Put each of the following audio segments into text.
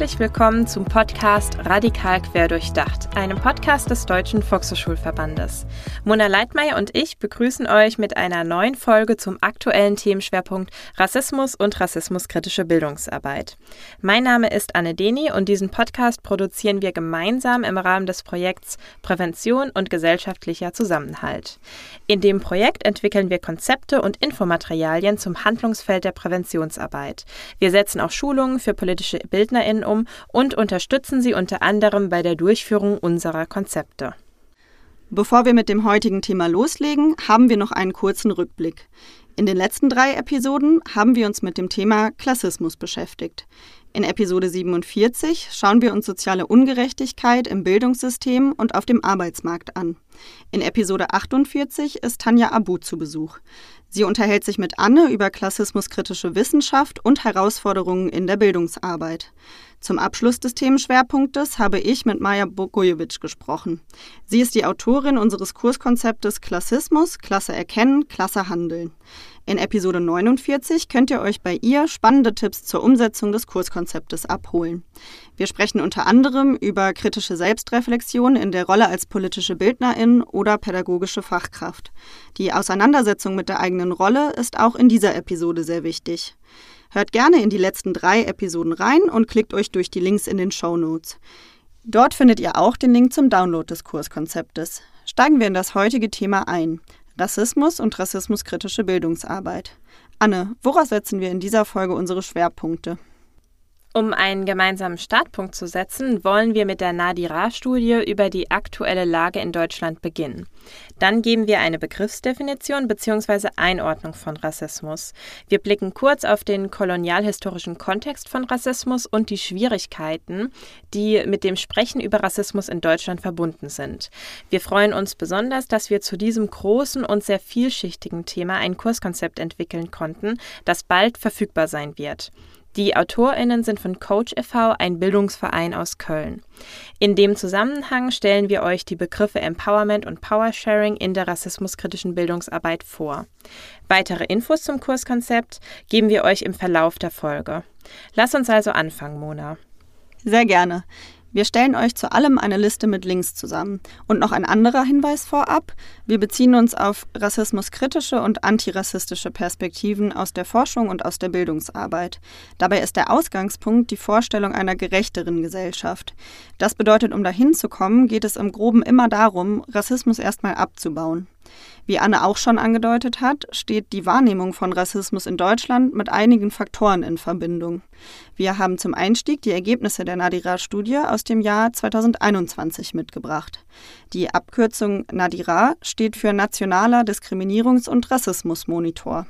Herzlich willkommen zum Podcast Radikal Querdurchdacht, einem Podcast des Deutschen Volkshochschulverbandes. Mona Leitmeier und ich begrüßen euch mit einer neuen Folge zum aktuellen Themenschwerpunkt Rassismus und rassismuskritische Bildungsarbeit. Mein Name ist Anne Deni und diesen Podcast produzieren wir gemeinsam im Rahmen des Projekts Prävention und gesellschaftlicher Zusammenhalt. In dem Projekt entwickeln wir Konzepte und Infomaterialien zum Handlungsfeld der Präventionsarbeit. Wir setzen auch Schulungen für politische BildnerInnen um und unterstützen sie unter anderem bei der Durchführung unserer Konzepte. Bevor wir mit dem heutigen Thema loslegen, haben wir noch einen kurzen Rückblick. In den letzten drei Episoden haben wir uns mit dem Thema Klassismus beschäftigt. In Episode 47 schauen wir uns soziale Ungerechtigkeit im Bildungssystem und auf dem Arbeitsmarkt an. In Episode 48 ist Tanja Abu zu Besuch. Sie unterhält sich mit Anne über klassismuskritische Wissenschaft und Herausforderungen in der Bildungsarbeit. Zum Abschluss des Themenschwerpunktes habe ich mit Maja Bogojevic gesprochen. Sie ist die Autorin unseres Kurskonzeptes Klassismus, Klasse erkennen, Klasse handeln. In Episode 49 könnt ihr euch bei ihr spannende Tipps zur Umsetzung des Kurskonzeptes abholen. Wir sprechen unter anderem über kritische Selbstreflexion in der Rolle als politische Bildnerin oder pädagogische Fachkraft. Die Auseinandersetzung mit der eigenen Rolle ist auch in dieser Episode sehr wichtig. Hört gerne in die letzten drei Episoden rein und klickt euch durch die Links in den Show Notes. Dort findet ihr auch den Link zum Download des Kurskonzeptes. Steigen wir in das heutige Thema ein. Rassismus und rassismuskritische Bildungsarbeit. Anne, woraus setzen wir in dieser Folge unsere Schwerpunkte? Um einen gemeinsamen Startpunkt zu setzen, wollen wir mit der Nadira-Studie über die aktuelle Lage in Deutschland beginnen. Dann geben wir eine Begriffsdefinition bzw. Einordnung von Rassismus. Wir blicken kurz auf den kolonialhistorischen Kontext von Rassismus und die Schwierigkeiten, die mit dem Sprechen über Rassismus in Deutschland verbunden sind. Wir freuen uns besonders, dass wir zu diesem großen und sehr vielschichtigen Thema ein Kurskonzept entwickeln konnten, das bald verfügbar sein wird. Die AutorInnen sind von Coach e.V., ein Bildungsverein aus Köln. In dem Zusammenhang stellen wir euch die Begriffe Empowerment und Powersharing in der rassismuskritischen Bildungsarbeit vor. Weitere Infos zum Kurskonzept geben wir euch im Verlauf der Folge. Lass uns also anfangen, Mona. Sehr gerne. Wir stellen euch zu allem eine Liste mit Links zusammen. Und noch ein anderer Hinweis vorab. Wir beziehen uns auf rassismuskritische und antirassistische Perspektiven aus der Forschung und aus der Bildungsarbeit. Dabei ist der Ausgangspunkt die Vorstellung einer gerechteren Gesellschaft. Das bedeutet, um dahin zu kommen, geht es im Groben immer darum, Rassismus erstmal abzubauen. Wie Anne auch schon angedeutet hat, steht die Wahrnehmung von Rassismus in Deutschland mit einigen Faktoren in Verbindung. Wir haben zum Einstieg die Ergebnisse der Nadira-Studie aus dem Jahr 2021 mitgebracht. Die Abkürzung Nadira steht für Nationaler Diskriminierungs- und Rassismusmonitor.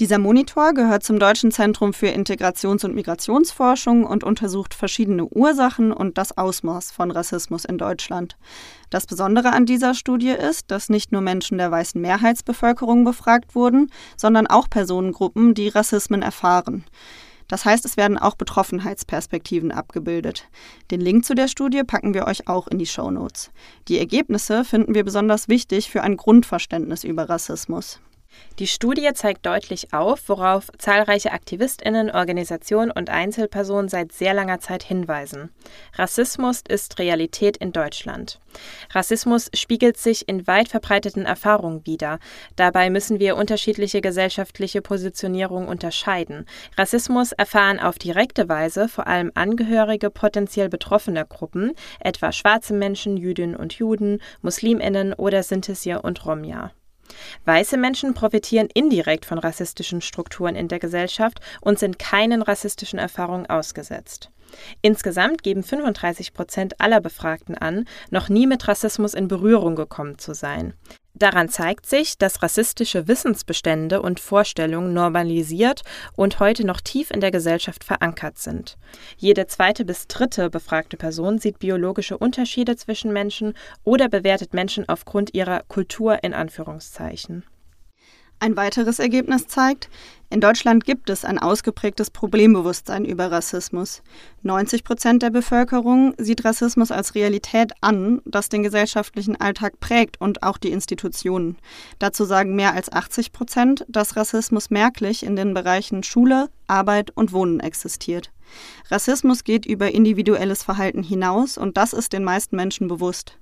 Dieser Monitor gehört zum Deutschen Zentrum für Integrations- und Migrationsforschung und untersucht verschiedene Ursachen und das Ausmaß von Rassismus in Deutschland. Das Besondere an dieser Studie ist, dass nicht nur Menschen der weißen Mehrheitsbevölkerung befragt wurden, sondern auch Personengruppen, die Rassismen erfahren. Das heißt, es werden auch Betroffenheitsperspektiven abgebildet. Den Link zu der Studie packen wir euch auch in die Show Notes. Die Ergebnisse finden wir besonders wichtig für ein Grundverständnis über Rassismus. Die Studie zeigt deutlich auf, worauf zahlreiche Aktivistinnen, Organisationen und Einzelpersonen seit sehr langer Zeit hinweisen. Rassismus ist Realität in Deutschland. Rassismus spiegelt sich in weit verbreiteten Erfahrungen wider. Dabei müssen wir unterschiedliche gesellschaftliche Positionierungen unterscheiden. Rassismus erfahren auf direkte Weise vor allem Angehörige potenziell betroffener Gruppen, etwa schwarze Menschen, Jüdinnen und Juden, Musliminnen oder Sintisie und Romja. Weiße Menschen profitieren indirekt von rassistischen Strukturen in der Gesellschaft und sind keinen rassistischen Erfahrungen ausgesetzt. Insgesamt geben 35 Prozent aller Befragten an, noch nie mit Rassismus in Berührung gekommen zu sein. Daran zeigt sich, dass rassistische Wissensbestände und Vorstellungen normalisiert und heute noch tief in der Gesellschaft verankert sind. Jede zweite bis dritte befragte Person sieht biologische Unterschiede zwischen Menschen oder bewertet Menschen aufgrund ihrer Kultur in Anführungszeichen. Ein weiteres Ergebnis zeigt, in Deutschland gibt es ein ausgeprägtes Problembewusstsein über Rassismus. 90 Prozent der Bevölkerung sieht Rassismus als Realität an, das den gesellschaftlichen Alltag prägt und auch die Institutionen. Dazu sagen mehr als 80 Prozent, dass Rassismus merklich in den Bereichen Schule, Arbeit und Wohnen existiert. Rassismus geht über individuelles Verhalten hinaus und das ist den meisten Menschen bewusst.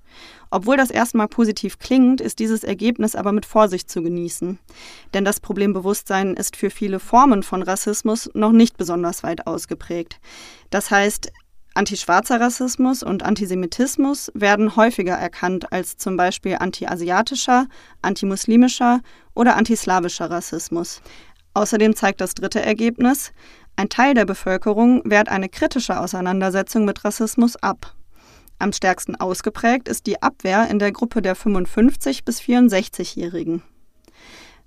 Obwohl das erstmal positiv klingt, ist dieses Ergebnis aber mit Vorsicht zu genießen. Denn das Problembewusstsein ist für viele Formen von Rassismus noch nicht besonders weit ausgeprägt. Das heißt, Antischwarzer Rassismus und Antisemitismus werden häufiger erkannt als zum Beispiel antiasiatischer, antimuslimischer oder antislawischer Rassismus. Außerdem zeigt das dritte Ergebnis, ein Teil der Bevölkerung wehrt eine kritische Auseinandersetzung mit Rassismus ab. Am stärksten ausgeprägt ist die Abwehr in der Gruppe der 55 bis 64-Jährigen.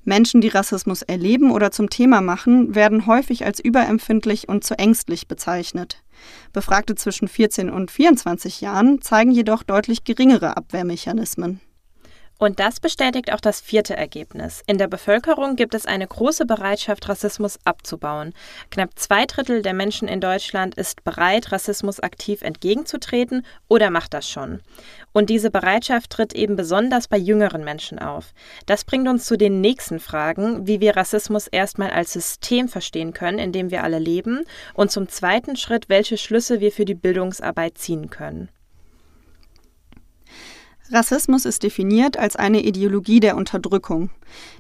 Menschen, die Rassismus erleben oder zum Thema machen, werden häufig als überempfindlich und zu ängstlich bezeichnet. Befragte zwischen 14 und 24 Jahren zeigen jedoch deutlich geringere Abwehrmechanismen. Und das bestätigt auch das vierte Ergebnis. In der Bevölkerung gibt es eine große Bereitschaft, Rassismus abzubauen. Knapp zwei Drittel der Menschen in Deutschland ist bereit, Rassismus aktiv entgegenzutreten oder macht das schon. Und diese Bereitschaft tritt eben besonders bei jüngeren Menschen auf. Das bringt uns zu den nächsten Fragen, wie wir Rassismus erstmal als System verstehen können, in dem wir alle leben, und zum zweiten Schritt, welche Schlüsse wir für die Bildungsarbeit ziehen können. Rassismus ist definiert als eine Ideologie der Unterdrückung.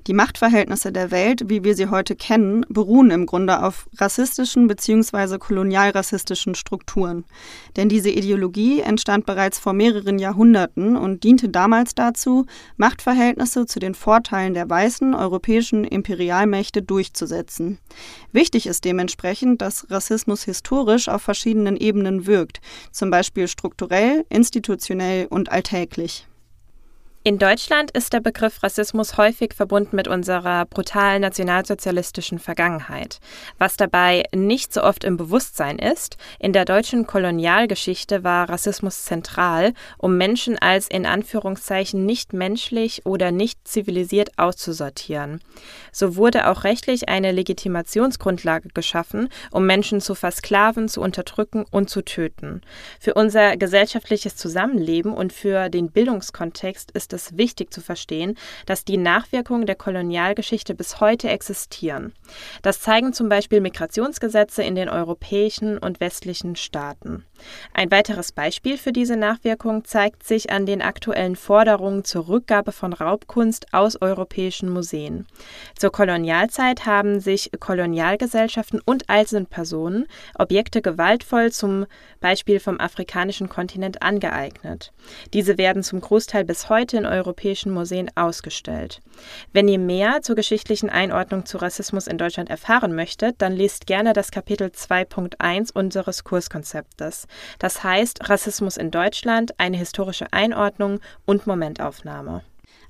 Die Machtverhältnisse der Welt, wie wir sie heute kennen, beruhen im Grunde auf rassistischen bzw. kolonialrassistischen Strukturen. Denn diese Ideologie entstand bereits vor mehreren Jahrhunderten und diente damals dazu, Machtverhältnisse zu den Vorteilen der weißen europäischen Imperialmächte durchzusetzen. Wichtig ist dementsprechend, dass Rassismus historisch auf verschiedenen Ebenen wirkt, zum Beispiel strukturell, institutionell und alltäglich. In Deutschland ist der Begriff Rassismus häufig verbunden mit unserer brutalen nationalsozialistischen Vergangenheit. Was dabei nicht so oft im Bewusstsein ist, in der deutschen Kolonialgeschichte war Rassismus zentral, um Menschen als in Anführungszeichen nicht menschlich oder nicht zivilisiert auszusortieren. So wurde auch rechtlich eine Legitimationsgrundlage geschaffen, um Menschen zu versklaven, zu unterdrücken und zu töten. Für unser gesellschaftliches Zusammenleben und für den Bildungskontext ist ist es wichtig zu verstehen, dass die Nachwirkungen der Kolonialgeschichte bis heute existieren. Das zeigen zum Beispiel Migrationsgesetze in den europäischen und westlichen Staaten. Ein weiteres Beispiel für diese Nachwirkung zeigt sich an den aktuellen Forderungen zur Rückgabe von Raubkunst aus europäischen Museen. Zur Kolonialzeit haben sich Kolonialgesellschaften und Einzelpersonen Objekte gewaltvoll zum Beispiel vom afrikanischen Kontinent angeeignet. Diese werden zum Großteil bis heute in europäischen Museen ausgestellt. Wenn ihr mehr zur geschichtlichen Einordnung zu Rassismus in Deutschland erfahren möchtet, dann lest gerne das Kapitel 2.1 unseres Kurskonzeptes. Das heißt Rassismus in Deutschland, eine historische Einordnung und Momentaufnahme.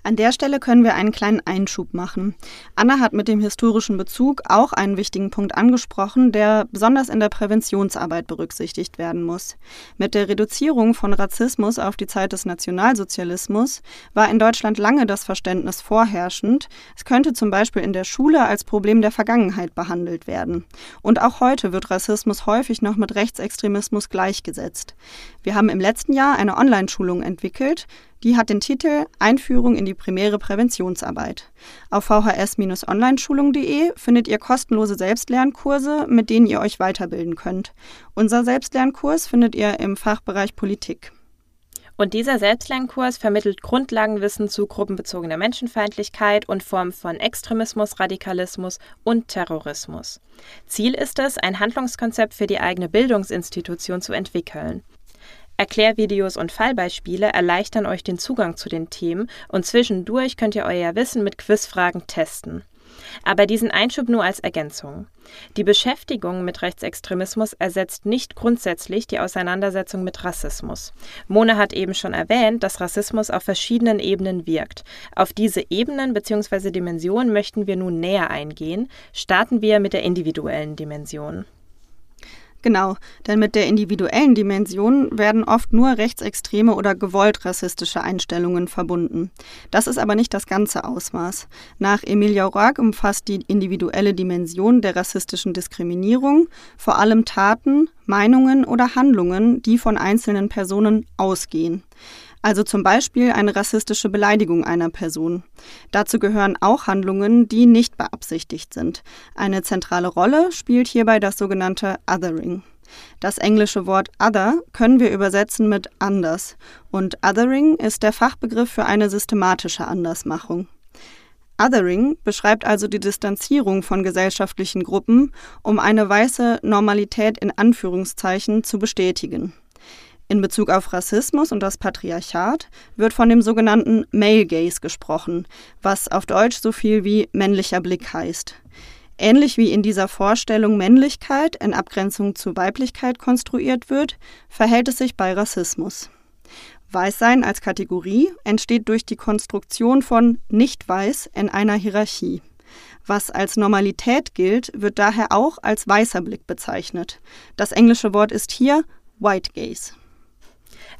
An der Stelle können wir einen kleinen Einschub machen. Anna hat mit dem historischen Bezug auch einen wichtigen Punkt angesprochen, der besonders in der Präventionsarbeit berücksichtigt werden muss. Mit der Reduzierung von Rassismus auf die Zeit des Nationalsozialismus war in Deutschland lange das Verständnis vorherrschend, es könnte zum Beispiel in der Schule als Problem der Vergangenheit behandelt werden. Und auch heute wird Rassismus häufig noch mit Rechtsextremismus gleichgesetzt. Wir haben im letzten Jahr eine Online-Schulung entwickelt, die hat den Titel Einführung in die primäre Präventionsarbeit. Auf vhs-onlineschulung.de findet ihr kostenlose Selbstlernkurse, mit denen ihr euch weiterbilden könnt. Unser Selbstlernkurs findet ihr im Fachbereich Politik. Und dieser Selbstlernkurs vermittelt Grundlagenwissen zu gruppenbezogener Menschenfeindlichkeit und Formen von Extremismus, Radikalismus und Terrorismus. Ziel ist es, ein Handlungskonzept für die eigene Bildungsinstitution zu entwickeln. Erklärvideos und Fallbeispiele erleichtern euch den Zugang zu den Themen und zwischendurch könnt ihr euer Wissen mit Quizfragen testen. Aber diesen Einschub nur als Ergänzung. Die Beschäftigung mit Rechtsextremismus ersetzt nicht grundsätzlich die Auseinandersetzung mit Rassismus. Mona hat eben schon erwähnt, dass Rassismus auf verschiedenen Ebenen wirkt. Auf diese Ebenen bzw. Dimensionen möchten wir nun näher eingehen. Starten wir mit der individuellen Dimension. Genau, denn mit der individuellen Dimension werden oft nur rechtsextreme oder gewollt rassistische Einstellungen verbunden. Das ist aber nicht das ganze Ausmaß. Nach Emilia Roark umfasst die individuelle Dimension der rassistischen Diskriminierung vor allem Taten, Meinungen oder Handlungen, die von einzelnen Personen ausgehen also zum Beispiel eine rassistische Beleidigung einer Person. Dazu gehören auch Handlungen, die nicht beabsichtigt sind. Eine zentrale Rolle spielt hierbei das sogenannte Othering. Das englische Wort other können wir übersetzen mit anders und othering ist der Fachbegriff für eine systematische Andersmachung. Othering beschreibt also die Distanzierung von gesellschaftlichen Gruppen, um eine weiße Normalität in Anführungszeichen zu bestätigen. In Bezug auf Rassismus und das Patriarchat wird von dem sogenannten Male Gaze gesprochen, was auf Deutsch so viel wie männlicher Blick heißt. Ähnlich wie in dieser Vorstellung Männlichkeit in Abgrenzung zu Weiblichkeit konstruiert wird, verhält es sich bei Rassismus. Weißsein als Kategorie entsteht durch die Konstruktion von nicht-weiß in einer Hierarchie. Was als Normalität gilt, wird daher auch als weißer Blick bezeichnet. Das englische Wort ist hier White Gaze.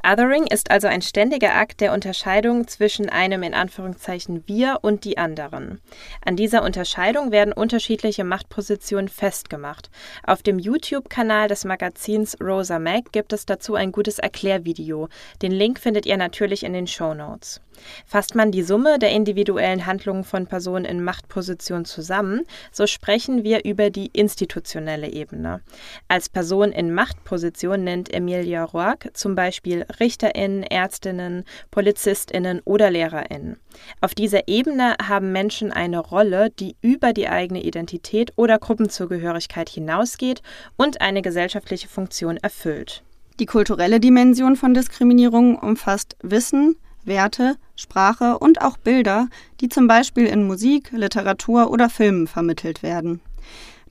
Othering ist also ein ständiger Akt der Unterscheidung zwischen einem in Anführungszeichen Wir und die anderen. An dieser Unterscheidung werden unterschiedliche Machtpositionen festgemacht. Auf dem YouTube-Kanal des Magazins Rosa Mag gibt es dazu ein gutes Erklärvideo. Den Link findet ihr natürlich in den Show Notes. Fasst man die Summe der individuellen Handlungen von Personen in Machtposition zusammen, so sprechen wir über die institutionelle Ebene. Als Person in Machtposition nennt Emilia Roark zum Beispiel RichterInnen, ÄrztInnen, PolizistInnen oder LehrerInnen. Auf dieser Ebene haben Menschen eine Rolle, die über die eigene Identität oder Gruppenzugehörigkeit hinausgeht und eine gesellschaftliche Funktion erfüllt. Die kulturelle Dimension von Diskriminierung umfasst Wissen, Werte, Sprache und auch Bilder, die zum Beispiel in Musik, Literatur oder Filmen vermittelt werden.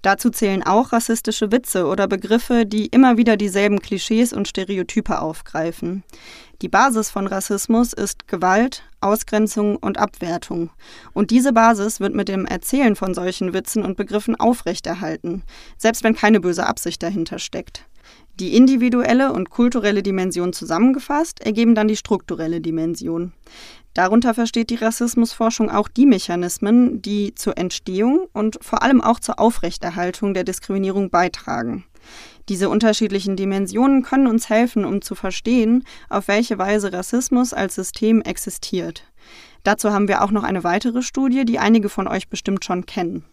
Dazu zählen auch rassistische Witze oder Begriffe, die immer wieder dieselben Klischees und Stereotype aufgreifen. Die Basis von Rassismus ist Gewalt, Ausgrenzung und Abwertung. Und diese Basis wird mit dem Erzählen von solchen Witzen und Begriffen aufrechterhalten, selbst wenn keine böse Absicht dahinter steckt. Die individuelle und kulturelle Dimension zusammengefasst ergeben dann die strukturelle Dimension. Darunter versteht die Rassismusforschung auch die Mechanismen, die zur Entstehung und vor allem auch zur Aufrechterhaltung der Diskriminierung beitragen. Diese unterschiedlichen Dimensionen können uns helfen, um zu verstehen, auf welche Weise Rassismus als System existiert. Dazu haben wir auch noch eine weitere Studie, die einige von euch bestimmt schon kennen.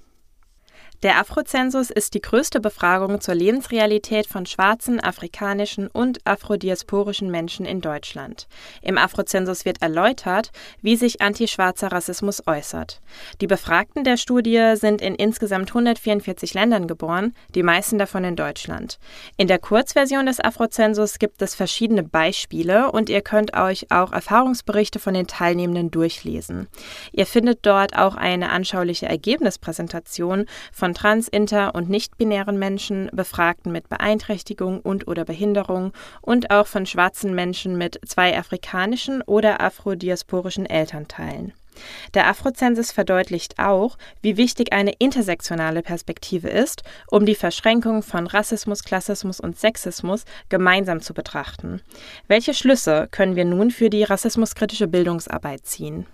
Der Afrozensus ist die größte Befragung zur Lebensrealität von schwarzen, afrikanischen und afrodiasporischen Menschen in Deutschland. Im Afrozensus wird erläutert, wie sich antischwarzer Rassismus äußert. Die Befragten der Studie sind in insgesamt 144 Ländern geboren, die meisten davon in Deutschland. In der Kurzversion des Afrozensus gibt es verschiedene Beispiele und ihr könnt euch auch Erfahrungsberichte von den Teilnehmenden durchlesen. Ihr findet dort auch eine anschauliche Ergebnispräsentation von von trans-, inter- und nicht-binären Menschen, Befragten mit Beeinträchtigung und/oder Behinderung und auch von schwarzen Menschen mit zwei afrikanischen oder afrodiasporischen Elternteilen. Der Afrozensus verdeutlicht auch, wie wichtig eine intersektionale Perspektive ist, um die Verschränkung von Rassismus, Klassismus und Sexismus gemeinsam zu betrachten. Welche Schlüsse können wir nun für die rassismuskritische Bildungsarbeit ziehen?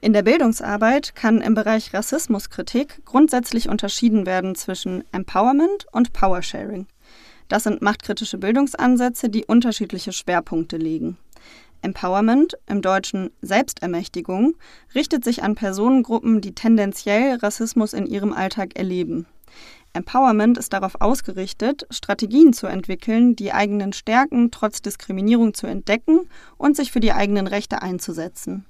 In der Bildungsarbeit kann im Bereich Rassismuskritik grundsätzlich unterschieden werden zwischen Empowerment und Powersharing. Das sind machtkritische Bildungsansätze, die unterschiedliche Schwerpunkte legen. Empowerment, im Deutschen Selbstermächtigung, richtet sich an Personengruppen, die tendenziell Rassismus in ihrem Alltag erleben. Empowerment ist darauf ausgerichtet, Strategien zu entwickeln, die eigenen Stärken trotz Diskriminierung zu entdecken und sich für die eigenen Rechte einzusetzen.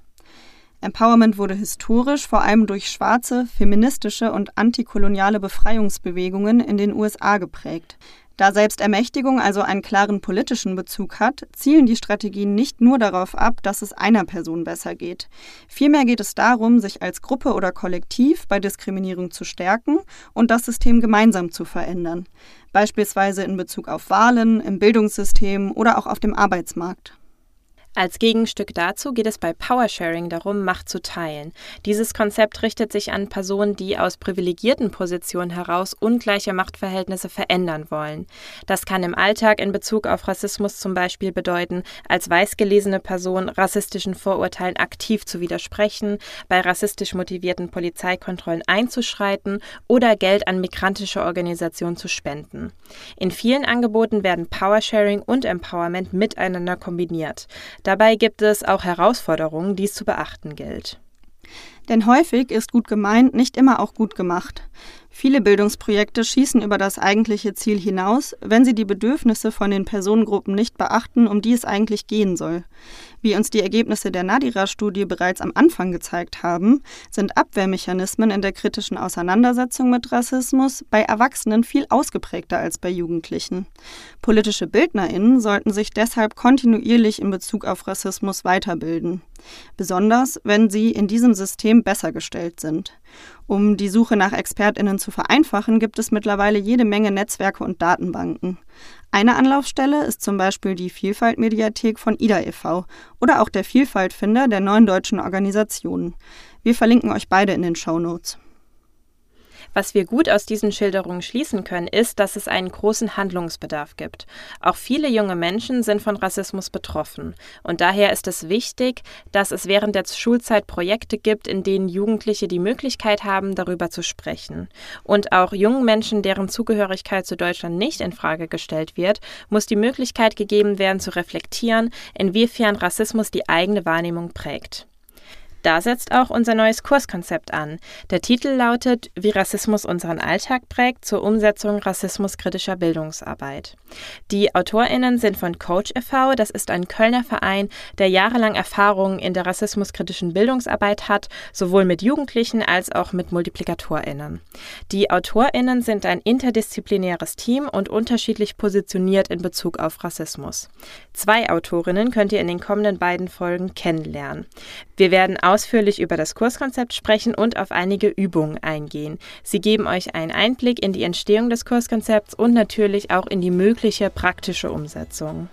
Empowerment wurde historisch vor allem durch schwarze, feministische und antikoloniale Befreiungsbewegungen in den USA geprägt. Da Selbstermächtigung also einen klaren politischen Bezug hat, zielen die Strategien nicht nur darauf ab, dass es einer Person besser geht. Vielmehr geht es darum, sich als Gruppe oder Kollektiv bei Diskriminierung zu stärken und das System gemeinsam zu verändern, beispielsweise in Bezug auf Wahlen, im Bildungssystem oder auch auf dem Arbeitsmarkt. Als Gegenstück dazu geht es bei Powersharing darum, Macht zu teilen. Dieses Konzept richtet sich an Personen, die aus privilegierten Positionen heraus ungleiche Machtverhältnisse verändern wollen. Das kann im Alltag in Bezug auf Rassismus zum Beispiel bedeuten, als weiß gelesene Person rassistischen Vorurteilen aktiv zu widersprechen, bei rassistisch motivierten Polizeikontrollen einzuschreiten oder Geld an migrantische Organisationen zu spenden. In vielen Angeboten werden Powersharing und Empowerment miteinander kombiniert. Dabei gibt es auch Herausforderungen, die es zu beachten gilt. Denn häufig ist gut gemeint nicht immer auch gut gemacht. Viele Bildungsprojekte schießen über das eigentliche Ziel hinaus, wenn sie die Bedürfnisse von den Personengruppen nicht beachten, um die es eigentlich gehen soll. Wie uns die Ergebnisse der Nadira-Studie bereits am Anfang gezeigt haben, sind Abwehrmechanismen in der kritischen Auseinandersetzung mit Rassismus bei Erwachsenen viel ausgeprägter als bei Jugendlichen. Politische Bildnerinnen sollten sich deshalb kontinuierlich in Bezug auf Rassismus weiterbilden, besonders wenn sie in diesem System besser gestellt sind. Um die Suche nach Expertinnen zu vereinfachen, gibt es mittlerweile jede Menge Netzwerke und Datenbanken. Eine Anlaufstelle ist zum Beispiel die Vielfaltmediathek von IDA e.V. oder auch der Vielfaltfinder der neuen deutschen Organisationen. Wir verlinken euch beide in den Show Notes. Was wir gut aus diesen Schilderungen schließen können, ist, dass es einen großen Handlungsbedarf gibt. Auch viele junge Menschen sind von Rassismus betroffen. Und daher ist es wichtig, dass es während der Schulzeit Projekte gibt, in denen Jugendliche die Möglichkeit haben, darüber zu sprechen. Und auch jungen Menschen, deren Zugehörigkeit zu Deutschland nicht in Frage gestellt wird, muss die Möglichkeit gegeben werden, zu reflektieren, inwiefern Rassismus die eigene Wahrnehmung prägt. Da setzt auch unser neues Kurskonzept an. Der Titel lautet Wie Rassismus unseren Alltag prägt zur Umsetzung rassismuskritischer Bildungsarbeit. Die AutorInnen sind von Coach e.V., das ist ein Kölner Verein, der jahrelang Erfahrungen in der rassismuskritischen Bildungsarbeit hat, sowohl mit Jugendlichen als auch mit MultiplikatorInnen. Die AutorInnen sind ein interdisziplinäres Team und unterschiedlich positioniert in Bezug auf Rassismus. Zwei Autorinnen könnt ihr in den kommenden beiden Folgen kennenlernen. Wir werden ausführlich über das Kurskonzept sprechen und auf einige Übungen eingehen. Sie geben euch einen Einblick in die Entstehung des Kurskonzepts und natürlich auch in die mögliche praktische Umsetzung.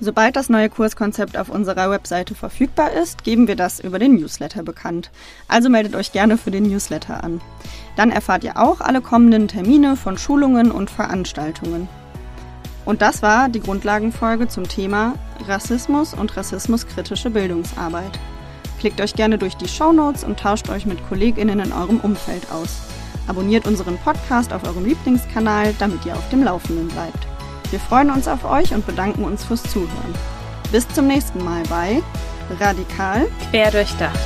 Sobald das neue Kurskonzept auf unserer Webseite verfügbar ist, geben wir das über den Newsletter bekannt. Also meldet euch gerne für den Newsletter an. Dann erfahrt ihr auch alle kommenden Termine von Schulungen und Veranstaltungen. Und das war die Grundlagenfolge zum Thema Rassismus und rassismuskritische Bildungsarbeit. Klickt euch gerne durch die Show Notes und tauscht euch mit KollegInnen in eurem Umfeld aus. Abonniert unseren Podcast auf eurem Lieblingskanal, damit ihr auf dem Laufenden bleibt. Wir freuen uns auf euch und bedanken uns fürs Zuhören. Bis zum nächsten Mal bei Radikal Quer durchdacht.